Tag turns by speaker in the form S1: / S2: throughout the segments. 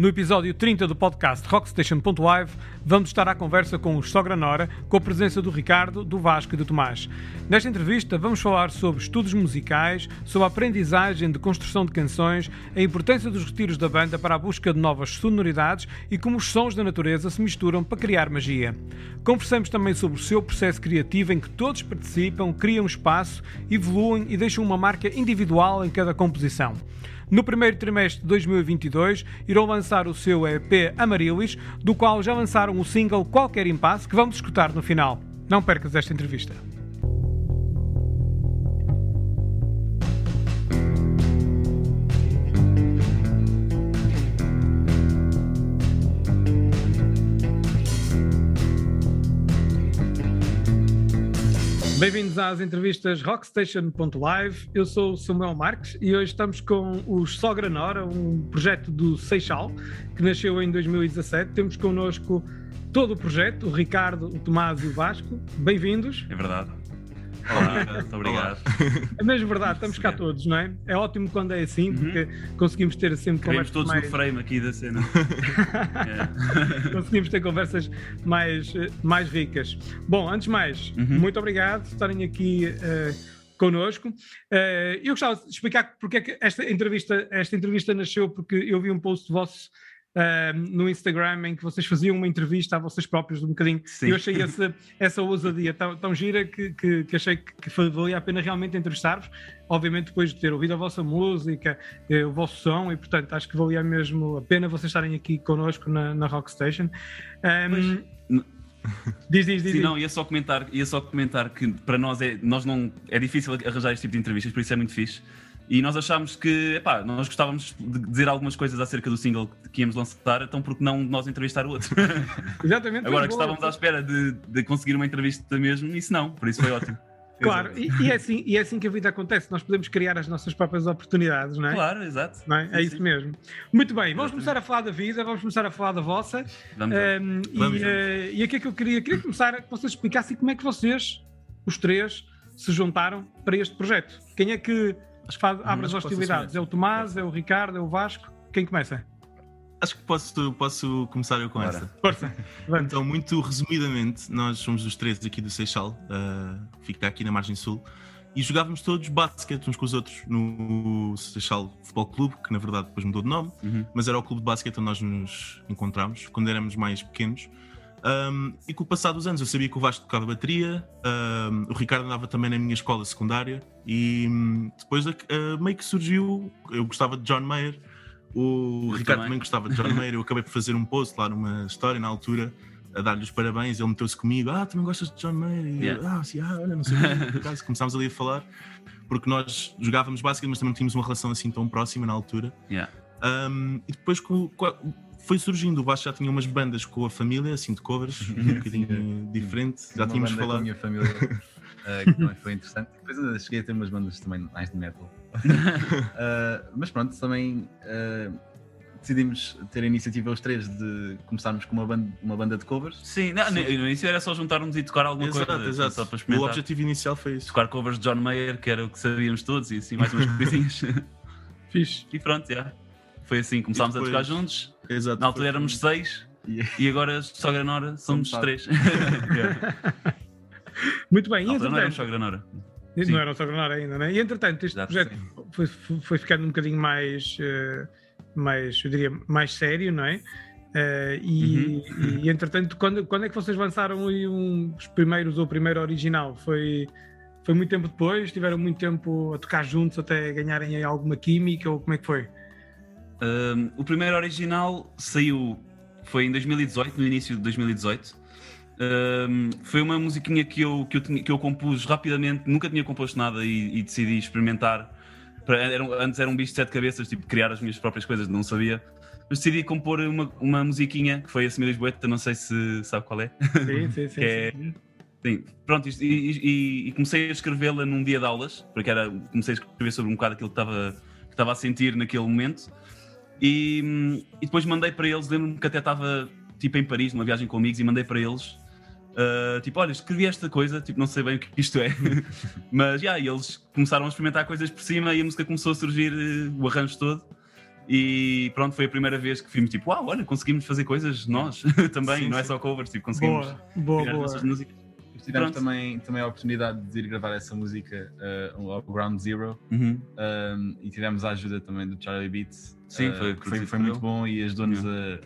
S1: No episódio 30 do podcast Rockstation.live, vamos estar à conversa com o Sogra Nora, com a presença do Ricardo, do Vasco e do Tomás. Nesta entrevista, vamos falar sobre estudos musicais, sobre a aprendizagem de construção de canções, a importância dos retiros da banda para a busca de novas sonoridades e como os sons da natureza se misturam para criar magia. Conversamos também sobre o seu processo criativo em que todos participam, criam espaço, evoluem e deixam uma marca individual em cada composição. No primeiro trimestre de 2022, irão lançar o seu EP Amarilis, do qual já lançaram o single Qualquer Impasse, que vamos escutar no final. Não percas esta entrevista. Bem-vindos às entrevistas Rockstation.live. Eu sou o Samuel Marques e hoje estamos com os Sogra Nora, um projeto do Seixal que nasceu em 2017. Temos connosco todo o projeto, o Ricardo, o Tomás e o Vasco. Bem-vindos.
S2: É verdade. Olá, muito obrigado.
S1: É mesmo verdade, estamos cá todos, não é? É ótimo quando é assim, porque uhum. conseguimos ter sempre
S2: conversas. todos mais... no frame aqui da cena.
S1: é. Conseguimos ter conversas mais, mais ricas. Bom, antes de mais, uhum. muito obrigado por estarem aqui. Uh, connosco. Uh, eu gostava de explicar porque é que esta entrevista, esta entrevista nasceu, porque eu vi um post vosso uh, no Instagram em que vocês faziam uma entrevista a vocês próprios um bocadinho. Sim. Eu achei essa, essa ousadia tão, tão gira que, que, que achei que, que valia a pena realmente entrevistar-vos. Obviamente, depois de ter ouvido a vossa música, eh, o vosso som, e portanto acho que valia mesmo a pena vocês estarem aqui connosco na, na Rockstation. Um, Diz, diz, diz.
S2: Sim, não, ia só comentar, ia só comentar que para nós é, nós não, é difícil arranjar este tipo de entrevistas, por isso é muito fixe. E nós achámos que, epá, nós gostávamos de dizer algumas coisas acerca do single que íamos lançar, então porque não nós entrevistar o outro?
S1: Exatamente.
S2: Agora que estávamos à espera de, de conseguir uma entrevista mesmo, isso não, por isso foi ótimo.
S1: Claro, e, e, é assim, e é assim que a vida acontece, nós podemos criar as nossas próprias oportunidades, não é?
S2: Claro, exato.
S1: Não é? é sim, é isso sim. mesmo. Muito bem, vamos começar a falar da vida, vamos começar a falar da vossa.
S2: Vamos, um,
S1: vamos, e, uh, e aqui é que eu queria, queria começar que vocês explicassem como é que vocês, os três, se juntaram para este projeto. Quem é que faz, abre as hostilidades? É o Tomás, é o Ricardo, é o Vasco? Quem começa?
S3: Acho que posso, posso começar eu com Bora. essa.
S1: Força.
S3: então, muito resumidamente, nós somos os três aqui do Seixal, uh, fica aqui na margem sul, e jogávamos todos basquete uns com os outros no Seixal Futebol Clube, que na verdade depois mudou de nome, uhum. mas era o clube de basquete onde nós nos encontramos quando éramos mais pequenos. Um, e com o passar dos anos eu sabia que o Vasco tocava bateria, um, o Ricardo andava também na minha escola secundária e um, depois uh, meio que surgiu, eu gostava de John Mayer, o eu Ricardo também. também. gostava de John Mayer, eu acabei por fazer um post lá numa história na altura a dar-lhe os parabéns, ele meteu-se comigo, ah, também gostas de John Mayer? E yeah. eu, ah, sim, ah, olha, não sei por acaso, começámos ali a falar, porque nós jogávamos basicamente, mas também não tínhamos uma relação assim tão próxima na altura.
S2: Yeah.
S3: e depois com, com foi surgindo. O Vasco já tinha umas bandas com a família, assim de covers, um bocadinho diferente. Já
S4: uma
S3: tínhamos
S4: falado. Com a minha família, uh, que também foi interessante. Depois ainda cheguei a ter umas bandas também mais de metal. uh, mas pronto, também uh, decidimos ter a iniciativa os três de começarmos com uma banda, uma banda de covers.
S2: Sim, não, Sim. no início era só juntarmos e tocar alguma
S3: exato,
S2: coisa.
S3: Exato. Só para experimentar. O objetivo inicial foi isso.
S2: Tocar covers de John Mayer, que era o que sabíamos todos, e assim mais umas coisinhas.
S1: Fixe.
S2: E pronto, já. Yeah. Foi assim, começámos depois... a tocar juntos Exato, Na altura éramos seis e agora só Granora somos três.
S1: Muito bem,
S2: e entretanto... não éramos só Granora.
S1: Não era só Granora ainda, né? E entretanto, este Exato, projeto foi, foi, ficando um bocadinho mais, uh, mais, eu diria, mais sério, não é? Uh, e, uhum. e, entretanto, quando, quando é que vocês lançaram um, os primeiros ou o primeiro original? Foi, foi muito tempo depois? Tiveram muito tempo a tocar juntos até ganharem alguma química ou como é que foi?
S2: O primeiro original saiu, foi em 2018, no início de 2018. foi uma musiquinha que eu, que, eu, que eu compus rapidamente, nunca tinha composto nada e, e decidi experimentar. Era, antes era um bicho de sete cabeças, tipo, criar as minhas próprias coisas, não sabia. Mas decidi compor uma, uma musiquinha que foi a Semir Lisboeta, não sei se sabe qual é.
S1: Sim, sim, sim.
S2: é, sim. Pronto, e, e, e comecei a escrevê-la num dia de aulas, porque era, comecei a escrever sobre um bocado aquilo que estava, que estava a sentir naquele momento. E, e depois mandei para eles, lembro-me que até estava tipo em Paris, numa viagem com amigos, e mandei para eles. Uh, tipo, olha, escrevi esta coisa, tipo, não sei bem o que isto é, mas já, yeah, eles começaram a experimentar coisas por cima e a música começou a surgir, uh, o arranjo todo. E pronto, foi a primeira vez que fomos tipo, uau, olha, conseguimos fazer coisas nós também,
S3: Sim,
S2: não é
S3: sim.
S2: só covers, tipo, conseguimos
S1: Boa, boa,
S2: criar
S1: boa.
S2: nossas músicas.
S4: Tivemos
S2: Pronto.
S4: também, também a oportunidade de ir gravar essa música uh, ao Ground Zero
S2: Uhum.
S4: um, e tivemos a ajuda também do Charlie Beats.
S2: Sim,
S4: uh,
S2: foi
S4: que foi, foi muito bom e ajudou-nos a,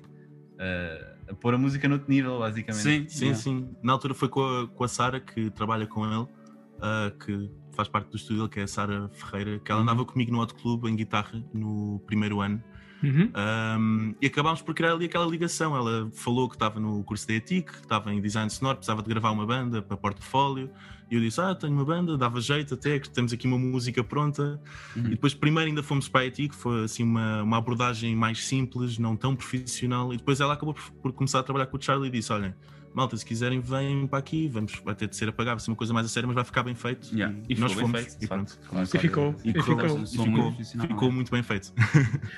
S4: a, a pôr a música noutro nível, basicamente.
S2: Sim,
S3: Sim,
S2: yeah.
S3: sim. Na altura foi com a, com a Sara, que trabalha com ele, ah, que faz parte do estúdio, que é a Sara Ferreira, que ela
S2: Uhum.
S3: andava comigo no Hot Club em guitarra no primeiro ano.
S1: Uhum.
S3: Um, e acabámos por criar ali aquela ligação. Ela falou que estava no curso da ETIC, que estava em design sonoro, precisava de gravar uma banda para portfólio. E eu disse: Ah, tenho uma banda, dava jeito até, que temos aqui uma música pronta.
S2: Uhum.
S3: E depois, primeiro, ainda fomos para a ETIC, foi assim uma, uma abordagem mais simples, não tão profissional. E depois ela acabou por, por começar a trabalhar com o Charlie e disse: Olhem, malta, se quiserem, vêm para aqui, vamos, vai ter de ser a pagar, vai ser uma coisa mais a sério, mas vai ficar bem feito.
S2: Yeah.
S3: E,
S2: E
S3: nós
S2: ficou
S3: fomos.
S2: feito,
S3: e pronto.
S4: Claro,
S1: E ficou.
S3: E
S1: E ficou.
S3: e
S2: Som muito
S3: ficou,
S2: profissional,
S3: ficou
S2: é.
S3: muito bem feito.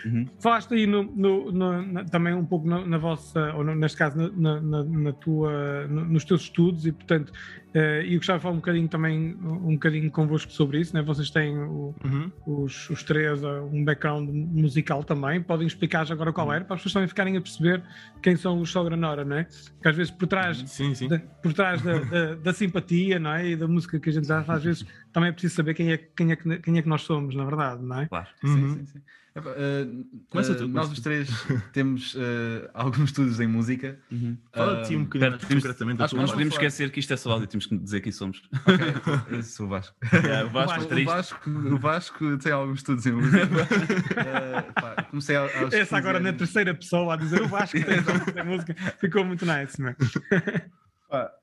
S2: Uhum.
S1: Falaste aí no, no- no- na- também um pouco na, na vossa, ou no- neste caso na, na- tua, no- nos teus estudos e portanto, eh, e eu gostava de falar um bocadinho também, um bocadinho convosco sobre isso, né? vocês têm o-
S3: Uhum.
S1: os, os três eh, um background musical também, podem explicar já agora qual era, para as pessoas também ficarem a perceber quem são os Sogra Nora, não é? Porque às vezes por trás
S3: Sim, sim.
S1: da, por trás da, da- da simpatia não é? e da música que a gente já às vezes também é preciso saber quem é, quem, é que, quem é que nós somos, na verdade, não é?
S2: Claro.
S4: Sim,
S3: Uhum.
S4: sim, sim. Epá, uh,
S3: Começa
S4: uh,
S3: tu,
S4: nós os três temos uh, alguns estudos em música.
S2: Uhum.
S3: Fala de ti um bocadinho concretamente
S4: acho que
S2: Nós podemos
S4: falar.
S2: esquecer que isto é só áudio, temos que dizer quem somos.
S4: Ok, eu sou o Vasco.
S2: Yeah, o Vasco,
S1: Vasco,
S4: O. Vasco, o Vasco tem alguns estudos em música. Uh, pá, comecei aos
S1: Essa
S4: 15
S1: agora na
S4: anos.
S1: terceira pessoa a dizer o Vasco tem essa música, ficou muito nice, não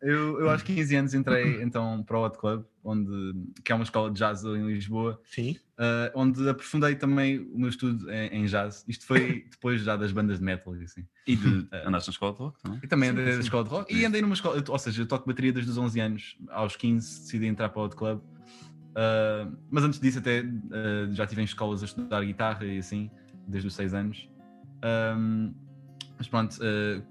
S4: eu, eu aos 15 anos entrei então para o Hot Club, onde, que é uma escola de jazz em Lisboa,
S1: Sim.
S4: uh, onde aprofundei também o meu estudo em, em jazz. Isto foi depois já das bandas de metal e assim.
S2: E de andaste na escola de rock também?
S4: E também
S3: Sim,
S4: andei na escola de rock e andei numa escola, ou seja, eu toco bateria desde os 11 anos, aos 15 decidi entrar para o Hot Club. Uh, mas antes disso até uh, já estive em escolas a estudar guitarra e assim, desde os 6 anos. Um, mas pronto, uh,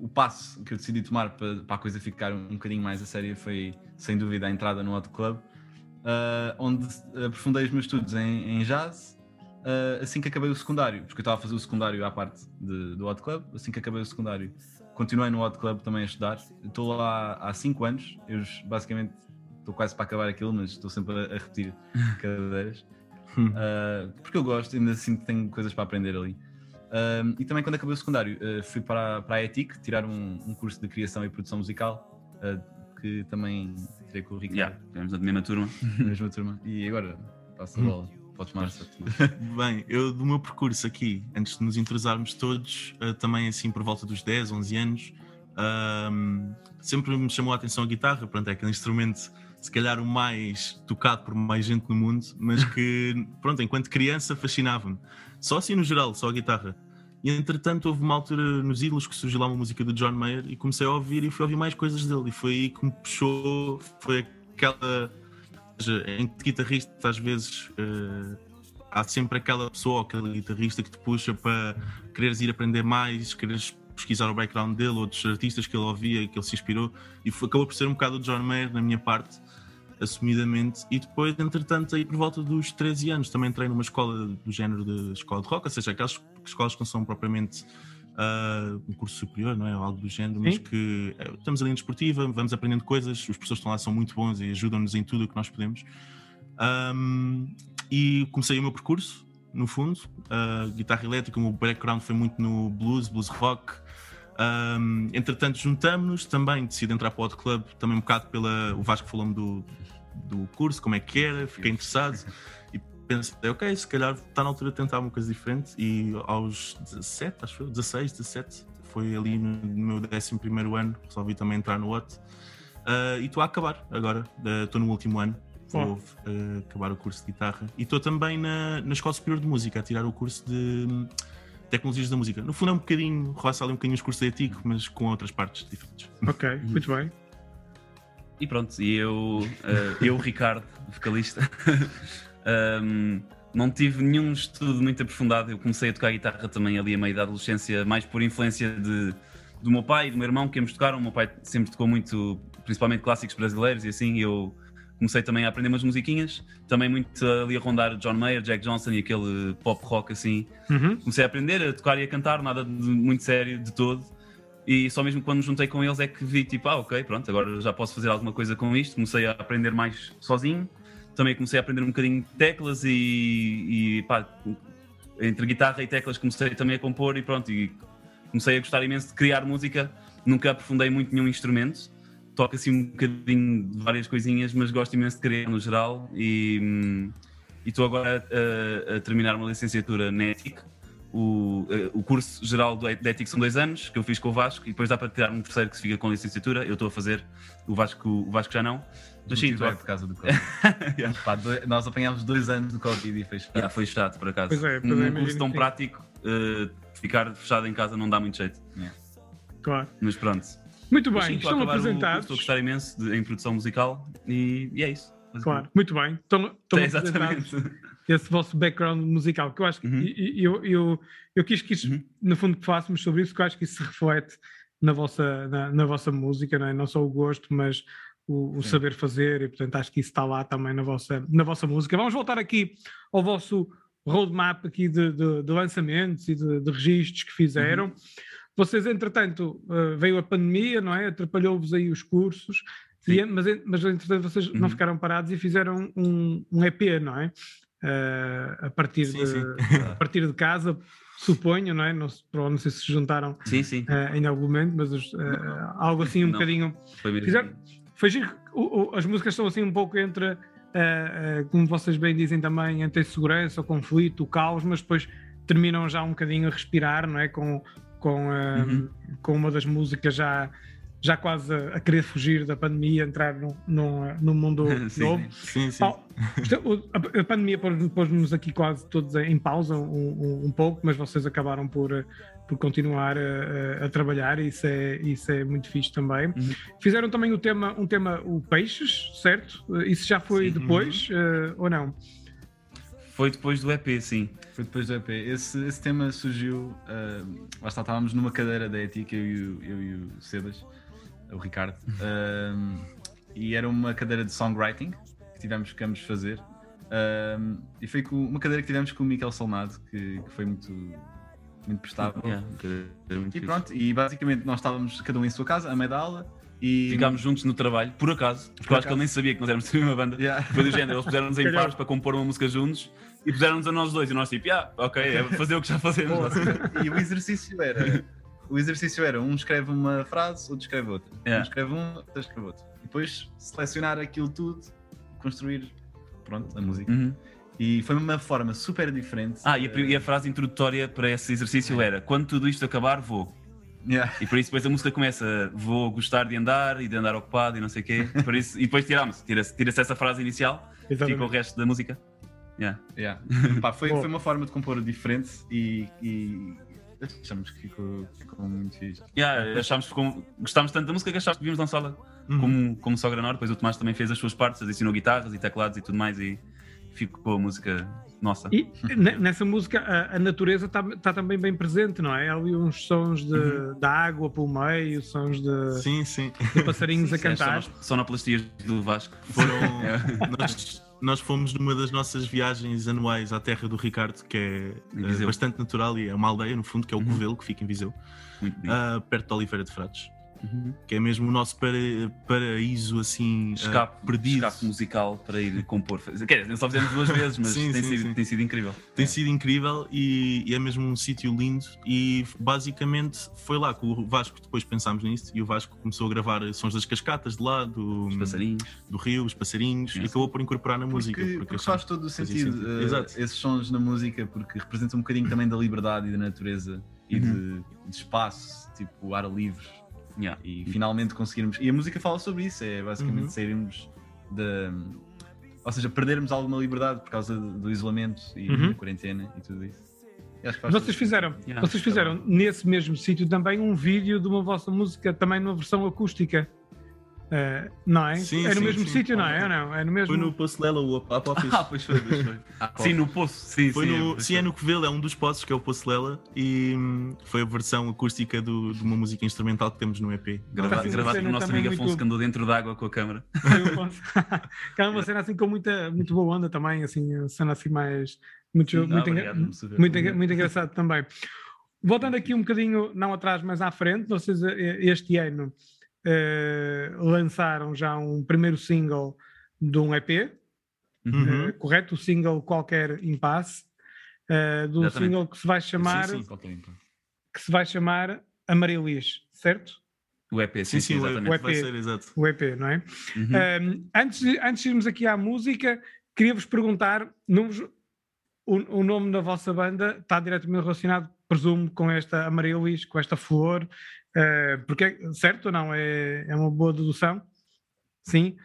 S4: o passo que eu decidi tomar para, para a coisa ficar um bocadinho mais a séria foi, sem dúvida, a entrada no Hot Club, uh, onde aprofundei os meus estudos em, em jazz, uh, assim que acabei o secundário, porque eu estava a fazer o secundário à parte de- do Hot Club, assim que acabei o secundário, continuei no Hot Club também a estudar. Estou lá há 5 anos, eu basicamente estou quase para acabar aquilo, mas estou sempre a, a repetir cadeiras. Uh, porque eu gosto, ainda assim tenho coisas para aprender ali. Um, e também quando acabei o secundário uh, fui para, para a ETIC tirar um, um curso de criação e produção musical uh, que também tirei com o Ricardo.
S2: Yeah, estivemos na mesma turma.
S4: na mesma turma. E agora passo a bola. Podes mais
S3: Bem, eu do meu percurso aqui, antes de nos entrosarmos todos, eh, também assim por volta dos 10, 11 anos, sempre me chamou a atenção a guitarra, pronto, é aquele instrumento se calhar o mais tocado por mais gente no mundo, mas que, pronto, enquanto criança fascinava-me. Só assim no geral, só a guitarra. E entretanto houve uma altura nos Ídolos que surgiu lá uma música do John Mayer e comecei a ouvir e fui ouvir mais coisas dele. E foi aí que me puxou, foi aquela em que guitarrista às vezes eh, há sempre aquela pessoa ou aquele guitarrista que te puxa para quereres ir aprender mais, quereres pesquisar o background dele, outros artistas que ele ouvia, que ele se inspirou, e foi, acabou por ser um bocado o John Mayer na minha parte, assumidamente, e depois, entretanto, aí por volta dos 13 anos, também entrei numa escola do género de escola de rock, ou seja, aquelas escolas que não são propriamente ah, um curso superior, não é? Ou algo do género, mas
S1: Sim.
S3: que eh, estamos ali em desportiva, vamos aprendendo coisas, os professores estão lá são muito bons e ajudam-nos em tudo o que nós podemos. Ahm, e comecei o meu percurso, no fundo, ah, guitarra elétrica, o meu background foi muito no blues, blues rock. Ahm, entretanto, juntamos-nos também, decidi entrar para o Hot Club, também um bocado pela. O Vasco falou-me do, do curso, como é que era, fiquei interessado e pensei, ok, se calhar está na altura de tentar uma coisa diferente. E aos 17, acho eu, 16, 17, foi ali no, meu 11 ano, resolvi também entrar no Hot. Ah, e estou a acabar agora, ah, estou no último ano. Vou ah, acabar o curso de guitarra e estou também na, na Escola Superior de Música a tirar o curso de Tecnologias da Música. No fundo é um bocadinho, roça ali um bocadinho os cursos de ético, mas com outras partes diferentes.
S1: Ok, muito bem.
S2: E pronto, e eu, eh, eu Ricardo, vocalista, ehm, não tive nenhum estudo muito aprofundado. Eu comecei a tocar guitarra também ali a meio da adolescência, mais por influência de, do meu pai e do meu irmão que ambos tocaram. O meu pai sempre tocou muito, principalmente clássicos brasileiros e assim. Eu comecei também a aprender umas musiquinhas, também muito ali a rondar John Mayer, Jack Johnson e aquele pop rock assim.
S1: Uhum.
S2: Comecei a aprender a tocar e a cantar, nada de muito sério de todo. E só mesmo quando me juntei com eles é que vi, tipo, ah, ok, pronto, agora já posso fazer alguma coisa com isto. Comecei a aprender mais sozinho. Também comecei a aprender um bocadinho de teclas e, e pá, entre guitarra e teclas comecei também a compor e pronto. E comecei a gostar imenso de criar música. Nunca aprofundei muito nenhum instrumento. Toco assim um bocadinho de várias coisinhas, mas gosto imenso de criar no geral. E hum, estou agora a, a terminar uma licenciatura na ETIC, o, eh, o curso geral do ETIC são dois anos, que eu fiz com o Vasco, e depois dá para tirar um terceiro que se fica com licenciatura. Eu estou a fazer, o Vasco, o Vasco já não.
S4: Mas sim,
S2: tu-
S4: por causa do Covid.
S2: Yeah.
S4: Pá, dois- nós apanhámos dois anos do Covid e foi chato.
S2: Já, foi chato, por acaso.
S1: Pois é, pois é,
S2: Num
S1: imagino
S2: curso tão prático, eh, ficar fechado em casa não dá muito jeito.
S1: Claro.
S2: Mas pronto.
S1: Muito bem, estão
S2: acabar o
S1: apresentados.
S2: Estou a gostar imenso em produção musical e, e é isso.
S1: Claro, muito bem. Estão, estão
S2: É,
S1: apresentados
S2: exatamente.
S1: esse vosso background musical, que eu acho que
S2: Uhum.
S1: eu, eu, eu quis que isso,
S2: Uhum.
S1: no fundo, que falássemos sobre isso, que eu acho que isso se reflete na vossa, na, na vossa música, não, é? não só o gosto, mas o, o saber fazer, e portanto acho que isso está lá também na vossa, na vossa música. Vamos voltar aqui ao vosso roadmap aqui de, de- de lançamentos e de, de registros que fizeram.
S2: Uhum.
S1: Vocês, entretanto, eh, veio a pandemia, não é? Atrapalhou-vos aí os cursos, e, mas, mas entretanto vocês não
S2: Uhum.
S1: ficaram parados e fizeram um, um EP, não é? Eh, a, partir
S3: Sim,
S1: de,
S3: sim.
S1: a partir de casa, suponho, não é? Não, não sei se se juntaram
S2: Sim, sim.
S1: eh, em algum momento, mas eh, algo assim um
S2: Não.
S1: bocadinho.
S2: Foi.
S1: Fizeram- Foi giro, o- o- as músicas estão assim um pouco entre, como vocês bem dizem também, entre a insegurança, o conflito, o caos, mas depois terminam já um bocadinho a respirar, não é? Com, com,
S2: Uhum.
S1: com uma das músicas já, já quase a, a querer fugir da pandemia, entrar num, num, num mundo
S2: Sim,
S1: novo.
S3: Sim, sim.
S1: Oh, a, a pandemia pôs- pôs-nos aqui quase todos em pausa um, um- um pouco, mas vocês acabaram por, por continuar a, a- trabalhar e isso é, isso é muito fixe também.
S2: Uhum.
S1: Fizeram também o tema, um tema, o Peixes, certo? Isso já foi
S2: Sim.
S1: depois eh, ou não?
S2: Foi depois do EP, sim.
S4: Foi depois do EP. Esse, esse tema surgiu. ah, lá está, estávamos numa cadeira da ETIC, eu e o, eu e o Sebas, o Ricardo, ah, e era uma cadeira de songwriting que tivemos que ambos fazer. Ah, e foi com, uma cadeira que tivemos com o Miquel Salnado, que, que foi muito, muito prestável.
S2: Yeah,
S4: E
S2: fixe.
S4: pronto, e basicamente nós estávamos cada um em sua casa, a meio da aula, e.
S2: Ficámos juntos no trabalho, por acaso, porque
S4: Por
S2: eu acho que ele nem sabia que nós éramos a mesma banda.
S4: Yeah.
S2: Foi do género, eles puseram-nos em pares para compor uma música juntos e puseram-nos a nós dois e nós tipo, yeah, ok, é fazer o que já fazemos.
S4: e o exercício era o exercício era um escreve uma frase outro escreve outra
S2: Yeah.
S4: um escreve um outro escreve outro e depois selecionar aquilo tudo construir pronto a música
S2: Uhum.
S4: e foi uma forma super diferente
S2: Ah, e a, e a frase introdutória para esse exercício era: quando tudo isto acabar, vou.
S4: Yeah.
S2: E por isso depois a música começa: vou gostar de andar e de andar ocupado e não sei o quê. Por isso, e depois tiramos, tira-se tira essa frase inicial, fica o resto da música. Yeah.
S4: Yeah. Pá, foi, foi uma forma de compor diferente e, e achamos que ficou, ficou muito fixe
S2: Yeah, achámos, que ficou- gostámos tanto da música que achámos que devíamos lançá-la
S3: Uhum.
S2: como, como Sogra Nor. Depois o Tomás também fez as suas partes, adicionou guitarras e teclados e tudo mais e ficou a música nossa.
S1: E ne- nessa música a, a natureza está também bem presente, não é? Há ali uns sons de,
S2: Uhum.
S1: da água pelo meio, sons de,
S3: Sim, sim.
S1: de passarinhos
S2: Sim,
S1: a
S2: sim, as
S1: cantar.
S2: sono- Sonoplastias do Vasco.
S3: Foram. nós, nós fomos numa das nossas viagens anuais à terra do Ricardo, que é eh, bastante natural e é uma aldeia, no fundo, que é o
S2: Uhum.
S3: Covelo, que fica em Viseu, ah, perto de Oliveira de Frades.
S2: Uhum.
S3: Que é mesmo o nosso para- paraíso assim ah,
S2: Escape,
S3: perdido.
S2: escape musical para ir compor. Quer dizer, só fizemos duas vezes, mas
S3: Sim,
S2: tem,
S3: sim,
S2: sido,
S3: sim.
S2: tem sido incrível.
S3: Tem sido incrível e, e é mesmo um sítio lindo. E basicamente foi lá que o Vasco depois pensámos nisso e o Vasco começou a gravar sons das cascatas de lá, do,
S2: Os passarinhos.
S3: do rio, os passarinhos,
S2: Sim,
S3: e acabou por incorporar na música.
S4: porque, porque faz todo o sentido,
S3: sentido. Exato.
S4: esses sons na música porque representam um bocadinho também da liberdade e da natureza e
S2: Uhum.
S4: de, de espaço, tipo ar livre
S2: Yeah.
S4: e finalmente conseguirmos. E a música fala sobre isso, é basicamente
S3: Uhum.
S4: sairmos da. Ou seja, perdermos alguma liberdade por causa do isolamento e
S1: Uhum.
S4: da quarentena e tudo isso.
S1: Vocês fizeram.
S2: Yeah.
S1: vocês fizeram nesse mesmo sítio também um vídeo de uma vossa música, também numa versão acústica. Uh, não é?
S3: Sim,
S1: é no
S3: sim,
S1: mesmo
S3: sim.
S1: sítio, não é? Ou não? É no mesmo.
S3: Foi no Poço Lela, o Apófis.
S2: Ah, pois foi, pois foi. sim, no poço. Sim,
S3: Foi
S2: sim,
S3: no,
S2: pois
S3: sim, é no Covelo, é um dos poços que é o Poço Lela e hum, foi a versão acústica do- de uma música instrumental que temos no EP.
S2: Gravado, pelo nosso amigo
S1: muito-
S2: Afonso que andou dentro d'água com a câmara.
S1: Aquela é uma cena assim com muita, muito boa onda também, assim, uma cena assim mais. Muito,
S2: Sim,
S1: muito,
S2: ah,
S1: engra-
S2: obrigado,
S1: muito, muito engraçado também. Voltando aqui um bocadinho, não atrás, mas à frente, vocês eh, este ano lançaram já um primeiro single de um EP,
S3: Uhum.
S1: eh, correto? O single Qualquer Impasse, eh, do
S2: Exatamente.
S1: single que se vai chamar,
S3: sim.
S4: Qualquer impacto.
S1: que se vai chamar Amarilis, certo?
S2: O EP, sim,
S3: Sim,
S2: sim,
S3: sim, o
S2: exatamente.
S3: EP ser, exato.
S1: O EP, não é?
S2: Uhum.
S1: Um, antes, de, antes de irmos aqui à música, queria-vos perguntar: números- o, o nome da vossa banda está diretamente relacionado, presumo, com esta Amarilis, com esta flor, uh, porque é- certo ou não? É, é uma boa dedução? Sim.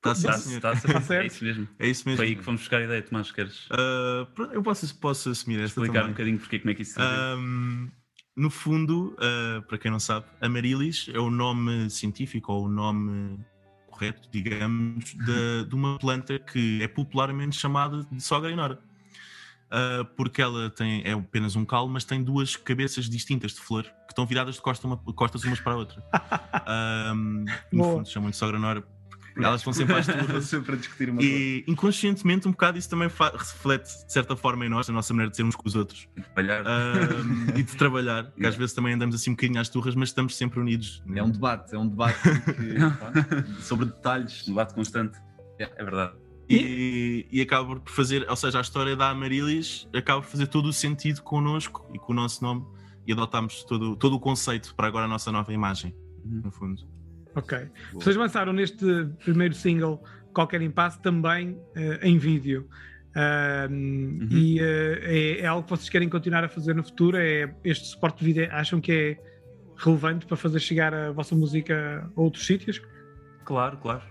S3: Tá sim,
S2: Tá,
S3: senhor.
S2: tá,
S1: Tá
S2: é
S1: certo.
S2: isso mesmo.
S3: É isso mesmo.
S2: Foi aí que fomos buscar a ideia, Tomás, queres
S3: pronto, eu posso, posso assumir esta
S2: explicar um
S3: também.
S2: bocadinho porque, como é que isso se?
S3: Ahm, no fundo, ah, para quem não sabe, Amarilis é o nome científico ou o nome correto, digamos, de, de uma planta que é popularmente chamada de sogra e Ah, porque ela tem, é apenas um calo, mas tem duas cabeças distintas de flor que estão viradas de costa uma- costas umas para a outra. Ahm, no fundo, chamam de sogra nora. Elas estão sempre às
S4: sempre a discutir uma coisa.
S3: E inconscientemente, um bocado isso também reflete de certa forma em nós, a nossa maneira de sermos com os outros
S2: Trabalhar.
S3: Ahm, e de trabalhar, que às vezes também andamos assim um bocadinho às turras, mas estamos sempre unidos.
S4: É um debate, é um debate que, sobre detalhes.
S2: Um debate constante.
S4: É.
S2: É verdade.
S3: E, e acaba por fazer, ou seja, a história da Amarilis acaba por fazer todo o sentido connosco e com o nosso nome e adotámos todo, todo o conceito para agora a nossa nova imagem,
S2: Uhum.
S3: no fundo.
S1: Ok. Vocês lançaram neste primeiro single Qualquer Impasse também eh, em vídeo. Um, E eh, é, é algo que vocês querem continuar a fazer no futuro? É este suporte de vídeo acham que é relevante para fazer chegar a vossa música a outros sítios?
S2: Claro, claro.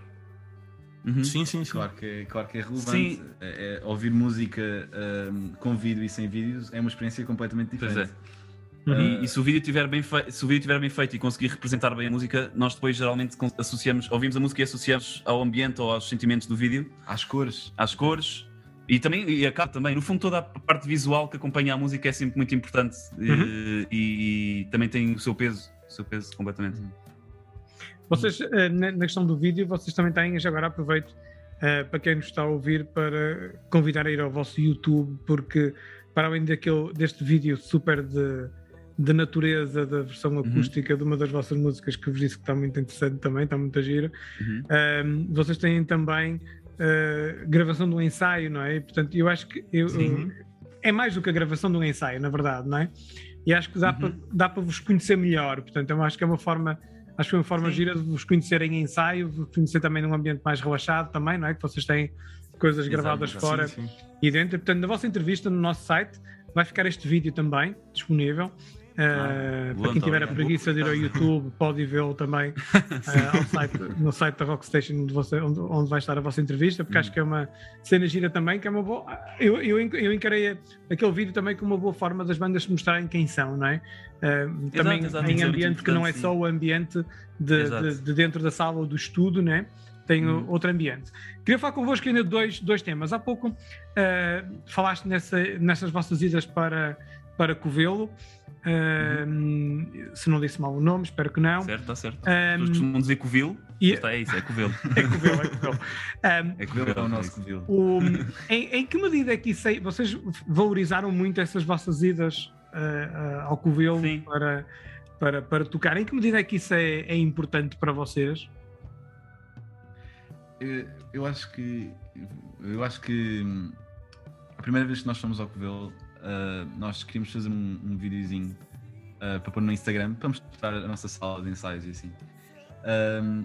S2: Uhum.
S3: Sim, sim, sim.
S4: Claro que é, claro que é relevante.
S2: Sim.
S4: É- é- ouvir música ahm, com vídeo e sem vídeos é uma experiência completamente
S2: Pois
S4: diferente.
S1: Uhum.
S2: E, e se o vídeo estiver bem feito, se o vídeo estiver bem feito e conseguir representar bem a música, nós depois geralmente associamos, ouvimos a música e associamos ao ambiente ou aos sentimentos do vídeo,
S4: Às cores.
S2: às cores e também e a capa também. No fundo, toda a parte visual que acompanha a música é sempre muito importante
S1: Uhum.
S2: e, e também tem o seu peso, o seu peso completamente.
S1: Vocês, eh, na questão do vídeo, vocês também têm, já agora aproveito eh, para quem nos está a ouvir, para convidar a ir ao vosso YouTube, porque para além daquele, deste vídeo super de, de natureza da versão acústica de uma das vossas músicas que vos disse que está muito interessante também, está muito gira,
S2: Uhum.
S1: Um, vocês têm também uh, gravação de um ensaio, não é? E, portanto, eu acho que eu- é mais do que a gravação de um ensaio, na verdade, não é? E acho que dá
S2: Uhum.
S1: para vos conhecer melhor. Portanto, eu acho que é uma forma, acho que uma forma
S2: Sim.
S1: gira de vos conhecerem em ensaio, vos conhecer também num ambiente mais relaxado também, não é? Que vocês têm coisas
S2: Exato,
S1: gravadas
S2: exato.
S1: fora
S3: Sim, sim.
S1: e dentro. Portanto, na vossa entrevista no nosso site vai ficar este vídeo também disponível. Uh, para quem tiver a preguiça de ir ao YouTube, pode vê-lo também uh, site- no site da Rockstation onde, você- onde- onde vai estar a vossa entrevista, porque acho que é uma cena gira também, que é uma boa. Eu, eu, eu encarei aquele vídeo também como uma boa forma das bandas se mostrarem quem são, não é? Uh, também
S2: exato,
S1: em ambiente que não é só o ambiente de, de- de dentro da sala ou do estudo, né? Tem
S2: Hum.
S1: outro ambiente. Queria falar convosco ainda de dois, dois temas. Há pouco uh, falaste nessa, nessas vossas idas para, para Covelo. Uh, Se não disse mal o nome, espero que não.
S2: Certo, está certo.
S1: Um,
S2: As pessoas costumam dizer Covil,
S1: e-
S2: está, é isso, é Covil.
S1: É Covelo, é Covelo. Um,
S2: É
S4: Covil
S2: Covil,
S4: é o
S2: é
S4: nosso. Covil.
S1: o- em, em que medida é que isso é, vocês valorizaram muito essas vossas idas uh, uh, ao Covelo
S2: Sim.
S1: para, para, para tocar? Em que medida é que isso é, é importante para vocês?
S4: Eu, eu acho que eu acho que hum, a primeira vez que nós fomos ao Covelo, ah, nós queríamos fazer um, um videozinho ah, para pôr no Instagram para mostrar a nossa sala de ensaios e assim. Ahm,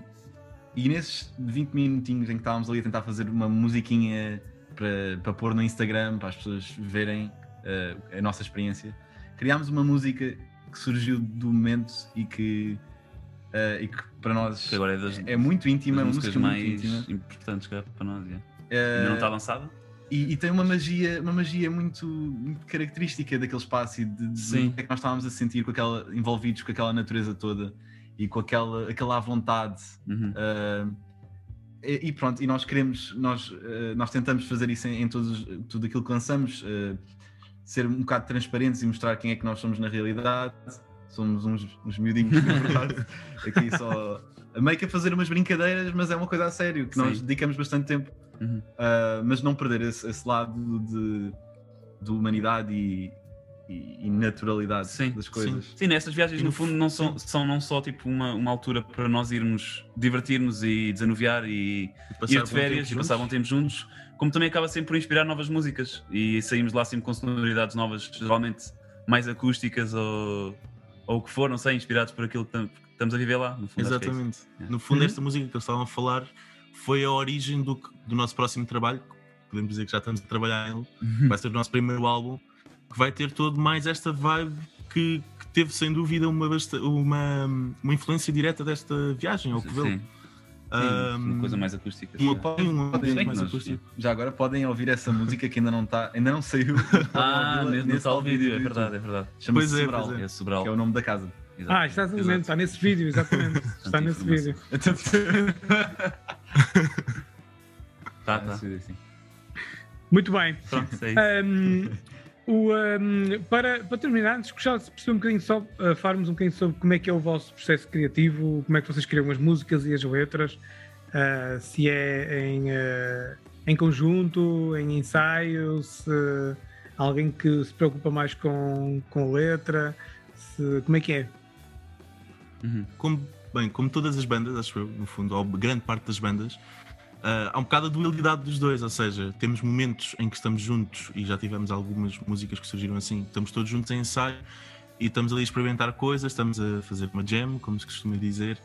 S4: e nesses 20 minutinhos em que estávamos ali a tentar fazer uma musiquinha para, para pôr no Instagram, para as pessoas verem ah, a nossa experiência, criámos uma música que surgiu do momento e que, ah, e que para nós
S2: Que agora é das,
S4: é muito íntima,
S2: das músicas
S4: música
S2: mais
S4: muito íntima.
S2: importantes que há para nós. é.
S4: Eh,
S2: Ainda não está lançada?
S4: E, e tem uma magia, uma magia muito, muito característica daquele espaço e de, o que é que nós estávamos a sentir com aquela, envolvidos com aquela natureza toda. e com aquela, aquela à vontade.
S2: Uhum.
S4: Uh, e, e pronto, e nós queremos, nós, uh, nós tentamos fazer isso em, em todos, tudo aquilo que lançamos, uh, ser um bocado transparentes e mostrar quem é que nós somos na realidade. Somos uns, uns miudinhos, na verdade. Aqui só meio que a fazer umas brincadeiras, mas é uma coisa a sério, que nós
S2: Sim.
S4: dedicamos bastante tempo.
S2: Uhum.
S4: Uh, mas não perder esse, esse lado de, de humanidade e, e- e naturalidade
S2: Sim,
S4: das coisas.
S2: Sim, nessas viagens
S3: E
S2: no fundo
S3: fu-
S2: não são,
S3: sim.
S2: são não só tipo uma, uma altura para nós irmos divertir-nos e desanuviar e
S3: Passar
S2: ir de férias e passar bom tempo juntos, como também acaba sempre por inspirar novas músicas e saímos lá sempre com sonoridades novas, geralmente mais acústicas ou, ou o que for, não sei, inspirados por aquilo que tam- que estamos a viver lá. No fundo, é.
S3: Exatamente.
S2: Yeah.
S3: No fundo,
S1: Uhum.
S3: esta música que eles estavam a falar foi a origem do, do nosso próximo trabalho. Podemos dizer que já estamos a trabalhar nele. Vai ser o nosso primeiro álbum, que vai ter todo mais esta vibe que, que teve, sem dúvida, uma, uma, uma influência direta desta viagem ao Covelo.
S2: Sim, sim, uma coisa mais acústica.
S3: uma,
S2: sim.
S3: um
S2: Sim,
S3: mais
S2: nós-
S3: acústico.
S4: Já agora podem ouvir essa música que ainda não está, ainda não saiu.
S2: Ah, no
S4: nesse
S2: tal vídeo, é verdade, é verdade.
S4: Chama-se
S3: é,
S4: Sobral,
S3: pois
S2: É Sobral.
S4: que é o nome da casa.
S2: Exato.
S1: Ah, está,
S3: Exato.
S1: está nesse vídeo, exatamente. Está nesse vídeo.
S2: Tá, tá.
S1: Muito bem.
S2: Pronto, é isso.
S1: Um, o, um, para, para terminarmos, gostava de perceber um bocadinho só, uh, falarmos um bocadinho sobre como é que é o vosso processo criativo, como é que vocês criam as músicas e as letras, uh, se é em, uh, em conjunto, em ensaio, se alguém que se preocupa mais com, com letra, se, como é que é?
S2: Uhum.
S3: como, bem, como todas as bandas, acho eu, no fundo, ou grande parte das bandas, ah, há um bocado a dualidade dos dois, ou seja, temos momentos em que estamos juntos e já tivemos algumas músicas que surgiram assim, estamos todos juntos em ensaio e estamos ali a experimentar coisas, estamos a fazer uma jam, como se costuma dizer,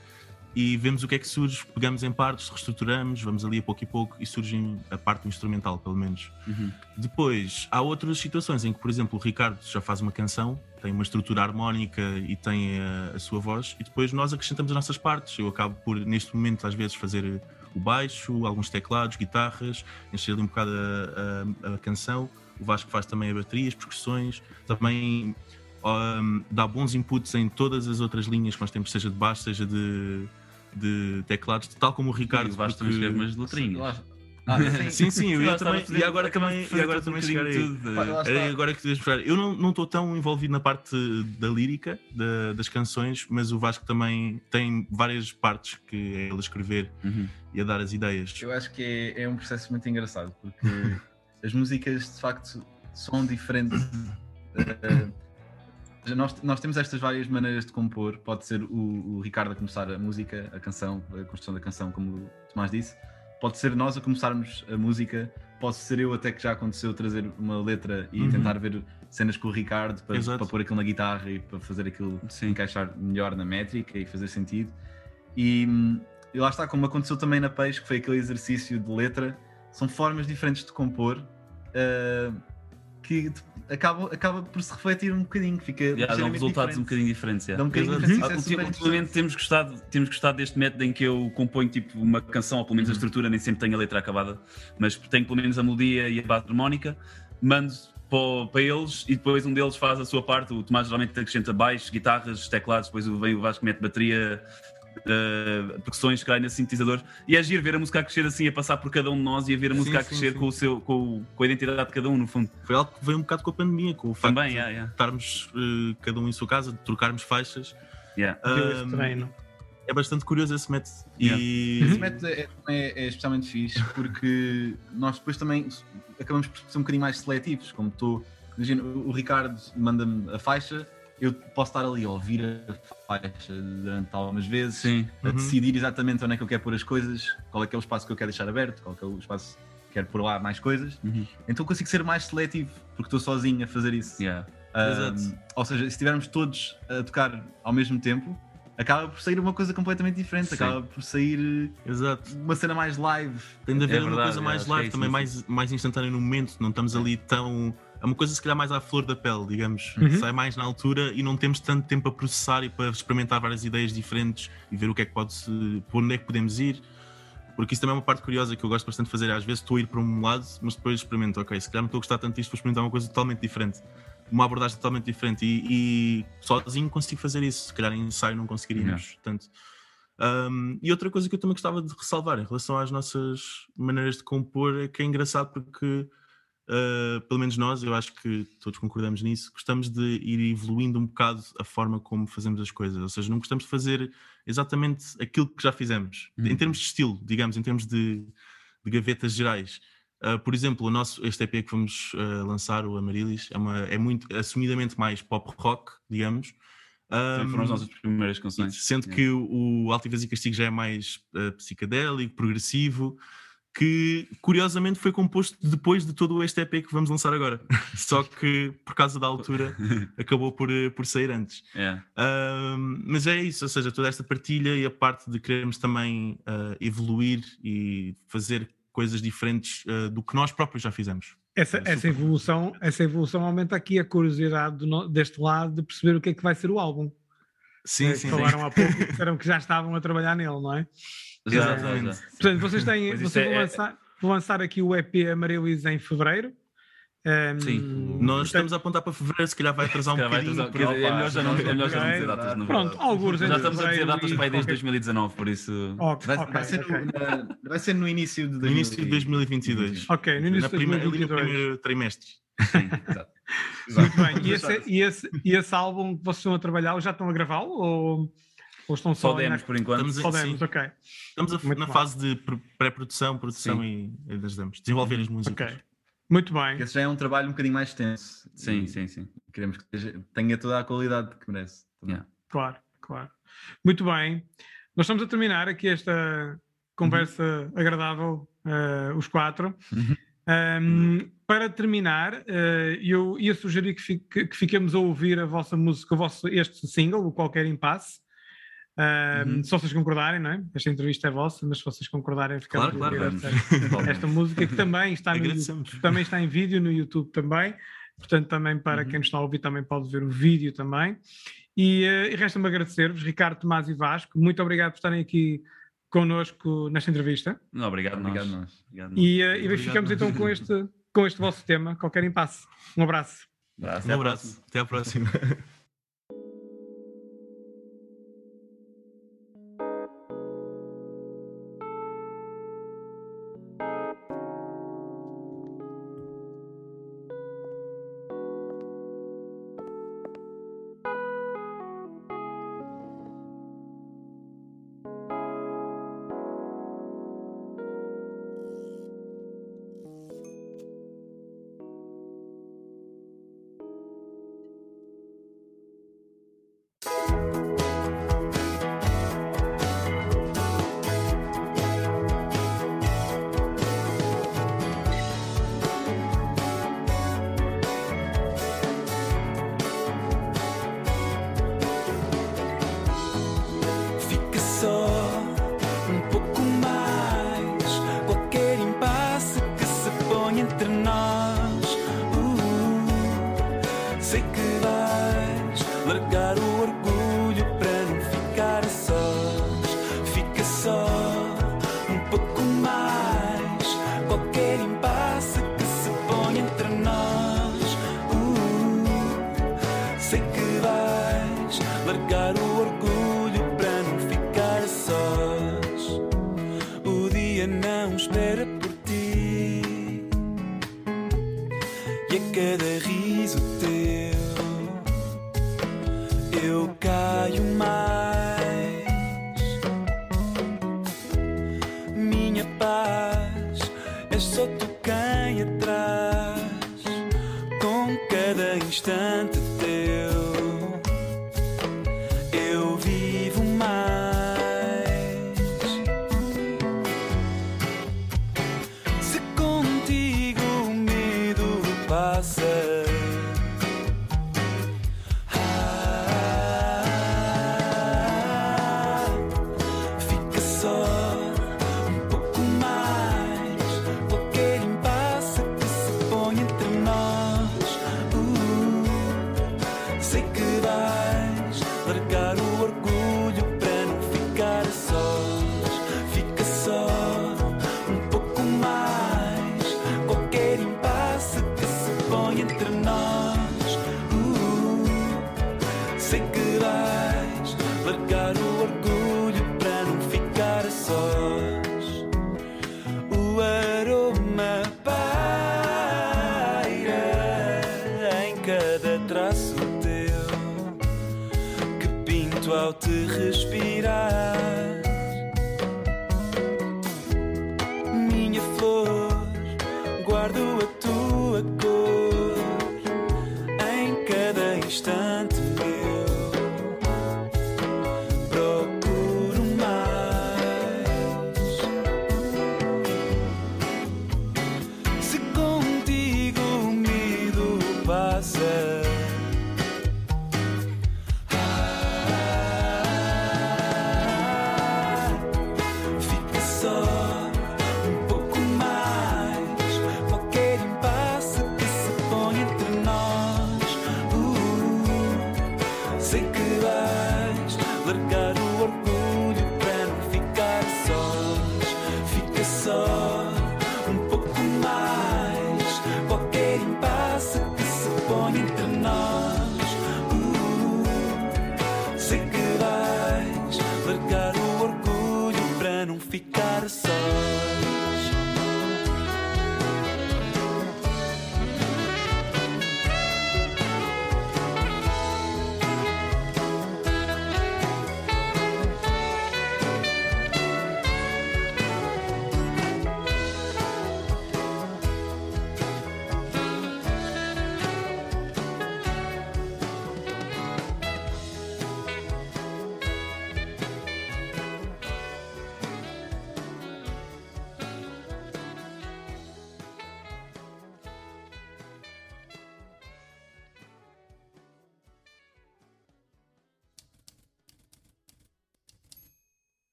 S3: e vemos o que é que surge, pegamos em partes, reestruturamos, vamos ali a pouco e pouco e surge a parte instrumental, pelo menos.
S2: Uhum.
S3: Depois, há outras situações em que, por exemplo, o Ricardo já faz uma canção, tem uma estrutura harmónica e tem a, a sua voz, e depois nós acrescentamos as nossas partes. Eu acabo por, neste momento, às vezes, fazer o baixo, alguns teclados, guitarras, encher ali um bocado a, a- a canção. O Vasco faz também a bateria, as percussões, também um, dá bons inputs em todas as outras linhas que nós temos, seja de baixo, seja de, de teclados, tal como o Ricardo.
S2: E o Vasco também
S3: porque-
S2: escreve umas letrinhas.
S4: Ah, sim.
S3: Sim, sim, eu ia também, e agora também, e agora também chegar aí. Era agora que tu ias. Eu não não estou tão envolvido na parte da lírica da- das canções, mas o Vasco também tem várias partes que é ele a escrever
S2: Uhum.
S3: e a dar as ideias.
S4: Eu acho que é, é um processo muito engraçado porque as músicas de facto são diferentes. Eh, nós, nós temos estas várias maneiras de compor. Pode ser o, o Ricardo a começar a música, a canção, a construção da canção, como o Tomás disse. Pode ser nós a começarmos a música. Pode ser eu até que já aconteceu trazer uma letra e
S3: Uhum.
S4: tentar ver cenas com o Ricardo para, para pôr aquilo na guitarra e para fazer aquilo
S2: Sim.
S4: encaixar melhor na métrica e fazer sentido. E, e lá está, como aconteceu também na Peixe, que foi aquele exercício de letra, são formas diferentes de compor ah, que acaba, acaba por se refletir um bocadinho, fica
S2: Yeah, dão resultados um bocadinho diferentes. yeah.
S4: Um bocadinho
S3: Exato.
S4: diferente, isso é
S2: Ultimamente temos gostado, temos gostado deste método em que eu componho tipo uma canção, ou pelo menos a
S4: Uhum.
S2: estrutura, nem sempre tenho a letra acabada, mas tenho pelo menos a melodia e a base harmónica, mando para, eles e depois um deles faz a sua parte. O Tomás geralmente acrescenta baixo, guitarras, teclados, depois vem o Vasco mete bateria. Eh, percussões que cai nesse sintetizador e é giro ver a música a crescer assim, a passar por cada um de nós e a ver a
S3: Sim,
S2: música a
S3: sim,
S2: crescer
S3: sim.
S2: Com, o seu, com, o- com a identidade de cada um, no fundo.
S3: Foi algo que veio um bocado com a pandemia, com o facto
S2: Também,
S3: de
S2: yeah, yeah,
S3: estarmos eh, cada um em sua casa, de trocarmos faixas.
S2: yeah.
S3: Ahm,
S1: treino.
S3: é bastante curioso esse método.
S2: Yeah.
S3: E
S4: Esse método é, é- é especialmente fixe porque nós depois também acabamos por ser um bocadinho mais seletivos. Como estou, imagina, o Ricardo manda-me a faixa, eu posso estar ali a ouvir a faixa durante algumas vezes,
S2: Sim.
S4: a
S3: Uhum.
S4: decidir exatamente onde é que eu quero pôr as coisas, qual é que é o espaço que eu quero deixar aberto, qual é que é o espaço que quero pôr lá mais coisas.
S2: Uhum.
S4: Então consigo ser mais seletivo porque estou sozinho a fazer isso.
S2: Yeah.
S4: Um, ou seja, se estivermos todos a tocar ao mesmo tempo, acaba por sair uma coisa completamente diferente,
S2: Sim.
S4: acaba por sair
S3: Exato.
S4: uma cena mais live.
S3: Tem de haver
S2: É
S3: uma
S2: verdade,
S3: coisa
S2: é,
S3: mais
S2: é
S3: live,
S2: isso
S3: também mais, mais instantânea no momento, não estamos ali tão. É uma coisa se calhar mais à flor da pele, digamos.
S1: Uhum.
S3: Sai mais na altura e não temos tanto tempo a processar e para experimentar várias ideias diferentes e ver o que é que pode se. por onde é que podemos ir. Porque isso também é uma parte curiosa que eu gosto bastante de fazer. Às vezes estou a ir para um lado, mas depois experimento, ok, se calhar não estou a gostar tanto disto, vou experimentar uma coisa totalmente diferente. uma abordagem totalmente diferente e, e sozinho consigo fazer isso, se calhar em ensaio não conseguiríamos. Portanto, um, e outra coisa que eu também gostava de ressalvar em relação às nossas maneiras de compor é que é engraçado porque, uh, pelo menos nós, eu acho que todos concordamos nisso, gostamos de ir evoluindo um bocado a forma como fazemos as coisas, ou seja, não gostamos de fazer exatamente aquilo que já fizemos,
S2: Uhum.
S3: em termos de estilo, digamos, em termos de, de gavetas gerais. Uh, por exemplo, o nosso, este EP que vamos uh, lançar, o Amarilis, é, uma, é muito assumidamente mais pop rock, digamos.
S2: Também foram as
S3: Um,
S2: nossas primeiras canções.
S3: Sendo que o, o Altivez e Castigo já é mais uh, psicadélico, progressivo, que curiosamente foi composto depois de todo este EP que vamos lançar agora. Só que por causa da altura acabou por, uh, por sair antes.
S2: É.
S3: Um, mas é isso, ou seja, toda esta partilha e a parte de querermos também uh, evoluir e fazer coisas diferentes uh, do que nós próprios já fizemos.
S1: Essa,
S3: É
S1: essa, evolução, essa evolução aumenta aqui a curiosidade no- deste lado de perceber o que é que vai ser o álbum.
S3: Sim,
S1: Eh,
S3: sim,
S1: Falaram há pouco e disseram que já estavam a trabalhar nele, não é?
S3: Exatamente.
S2: já.
S1: Portanto, vocês, têm, vocês
S2: é-
S1: vão, lançar, vão lançar aqui o EP Amarelis em fevereiro. Ehm,
S2: Sim.
S3: Nós
S1: portanto,
S3: estamos a apontar para fevereiro, se calhar vai atrasar um
S2: calhar vai atrasar- é melhor já não, é melhor já não dizer datas. na
S1: Pronto,
S2: verdade.
S1: alguns
S2: Já estamos a dizer datas para aí desde
S1: qualquer-
S2: 2019, por isso.
S1: Ok,
S4: Vai,
S1: ok,
S4: vai ser
S1: ok.
S4: no, vai ser no início de
S3: No início de 2022.
S1: Ok, no início de
S3: prime- ali no
S1: 2022.
S3: primeiro trimestre.
S2: Sim.
S4: Exato.
S1: Muito bem. E esse, e, esse, e esse álbum que vocês estão a trabalhar, já estão a gravá-lo ou, ou estão só,
S2: Só demos por enquanto.
S3: Estamos
S1: Só
S3: Sim.
S1: ok.
S3: Estamos a- na
S1: bem.
S3: fase de pré-produção, produção e, e das demos. Desenvolver as músicas.
S1: Ok. Muito bem.
S4: Esse já é um trabalho um bocadinho mais extenso.
S2: Sim,
S4: E
S2: sim, sim.
S4: Queremos que tenha toda a qualidade que merece.
S2: Yeah.
S1: Claro, claro. Muito bem. Nós estamos a terminar aqui esta conversa agradável, eh, os quatro.
S4: Uhum.
S1: Um, para terminar, eh, eu ia sugerir que, fique- que fiquemos a ouvir a vossa música, o vosso, este single, o Qualquer Impasse. Um,
S4: Uhum.
S1: Se vocês concordarem, não é? Esta entrevista é vossa, mas se vocês concordarem, ficamos
S3: Claro, claro,
S2: vamos.
S1: esta, música que também está no, também está em vídeo no YouTube também. Portanto, também para
S4: Uhum.
S1: quem nos está a ouvir também pode ver o vídeo também. E, eh, e resta-me agradecer-vos, Ricardo, Tomás e Vasco. Muito obrigado por estarem aqui connosco nesta entrevista.
S2: Não, obrigado,
S4: Obrigado,
S2: nós.
S4: nós.
S2: Obrigado, nós.
S1: E, eh, e
S3: Obrigado.
S1: ficamos então com este, com este vosso tema, qualquer impasse. Um abraço.
S2: Abraço,
S3: Um
S2: até à
S3: abraço. Até à próxima.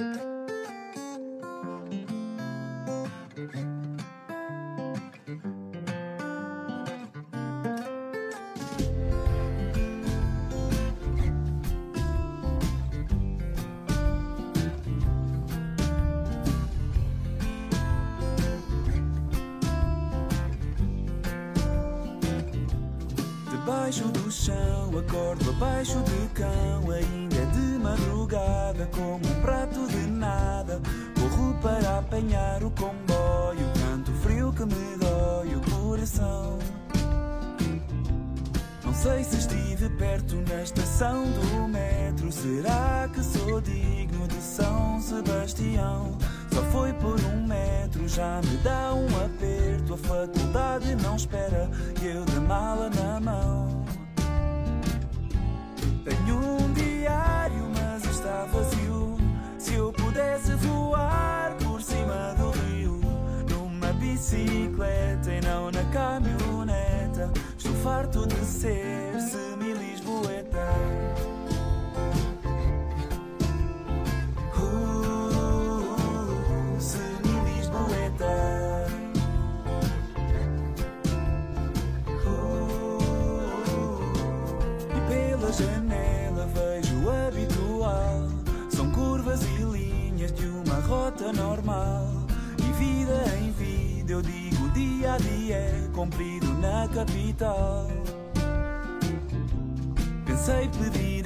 S5: Thank you. Chão, acordo abaixo de cão. Ainda de madrugada, como um prato de nada. Corro para apanhar o comboio. Tanto frio que me dói o coração. Não sei se estive perto na estação do metro. Será que sou digno de São Sebastião? Só foi por um metro, já me dá um aperto. A faculdade não espera eu de mala na mão. Tenho um diário, mas está vazio. Se eu pudesse voar por cima do rio, numa bicicleta e não na caminhoneta, estou farto de ser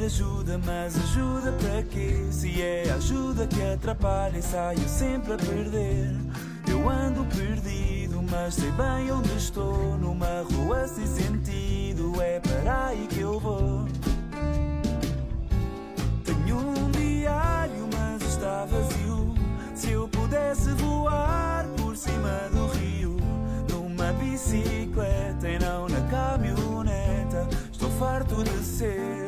S5: ajuda, mas ajuda para quê? Se é ajuda que atrapalha e saio sempre a perder. Eu ando perdido, mas sei bem onde estou. Numa rua sem sentido, é para aí que eu vou. Tenho um diário, mas está vazio. Se eu pudesse voar por cima do rio, numa bicicleta e não na caminhoneta, estou farto de ser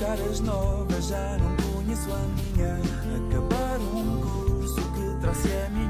S5: caras novas, já não conheço a minha. Acabar um curso que trouxe a minha.